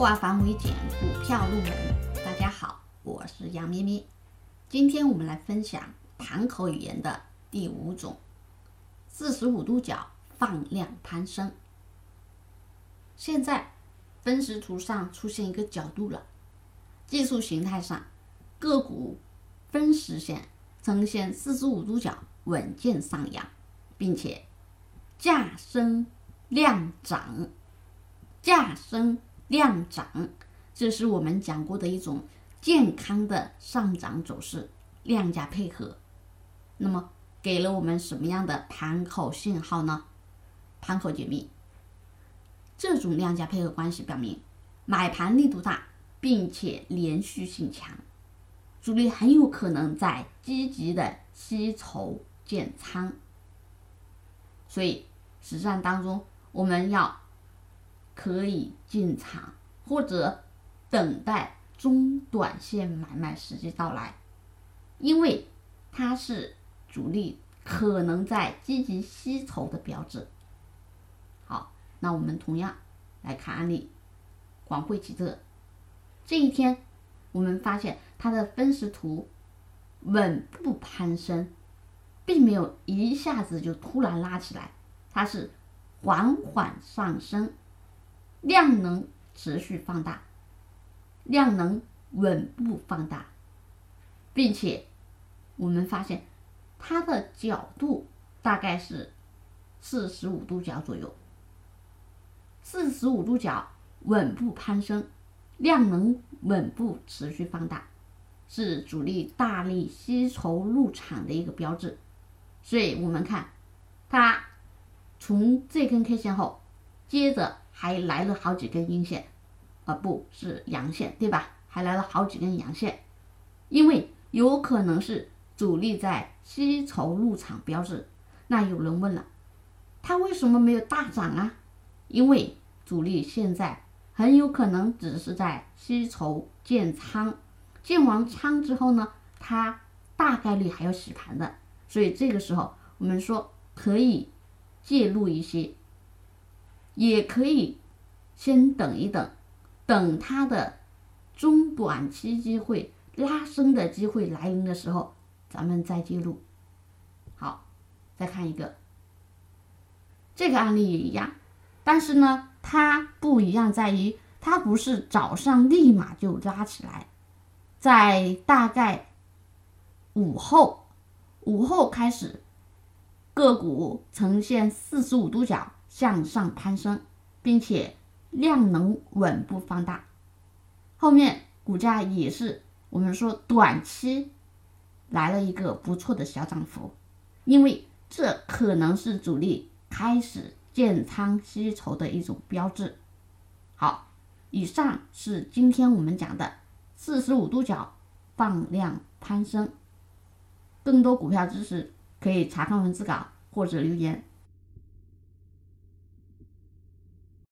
化繁为简，股票入门。大家好，我是杨咩咩。今天我们来分享盘口语言的第五种：四十五度角放量攀升。现在分时图上出现一个角度了，技术形态上个股分时线呈现四十五度角稳健上扬，并且价升量涨，价升。量涨，这是我们讲过的一种健康的上涨走势，量价配合。那么给了我们什么样的盘口信号呢？盘口解密，这种量价配合关系表明买盘力度大，并且连续性强，主力很有可能在积极的吸筹建仓。所以实战当中我们要。可以进场或者等待中短线买卖时机到来，因为它是主力可能在积极吸筹的标志。好，那我们同样来看案例，广汇汽车这一天，我们发现它的分时图稳步攀升，并没有一下子就突然拉起来，它是缓缓上升。量能持续放大，量能稳步放大，并且我们发现它的角度大概是四十五度角左右，四十五度角稳步攀升，量能稳步持续放大，是主力大力吸筹入场的一个标志。所以我们看它从这根 K 线后，接着。还来了好几根阴线，啊，不是阳线，对吧？还来了好几根阳线，因为有可能是主力在吸筹入场标志。那有人问了，它为什么没有大涨啊？因为主力现在很有可能只是在吸筹建仓，建完仓之后呢，它大概率还要洗盘的，所以这个时候我们说可以介入一些。也可以先等一等，等它的中短期机会拉升的机会来临的时候，咱们再介入。好，再看一个，这个案例也一样，但是呢，它不一样在于，它不是早上立马就拉起来，在大概午后，午后开始，个股呈现四十五度角。向上攀升，并且量能稳步放大，后面股价也是我们说短期来了一个不错的小涨幅，因为这可能是主力开始建仓吸筹的一种标志。好，以上是今天我们讲的四十五度角放量攀升，更多股票知识可以查看文字稿或者留言。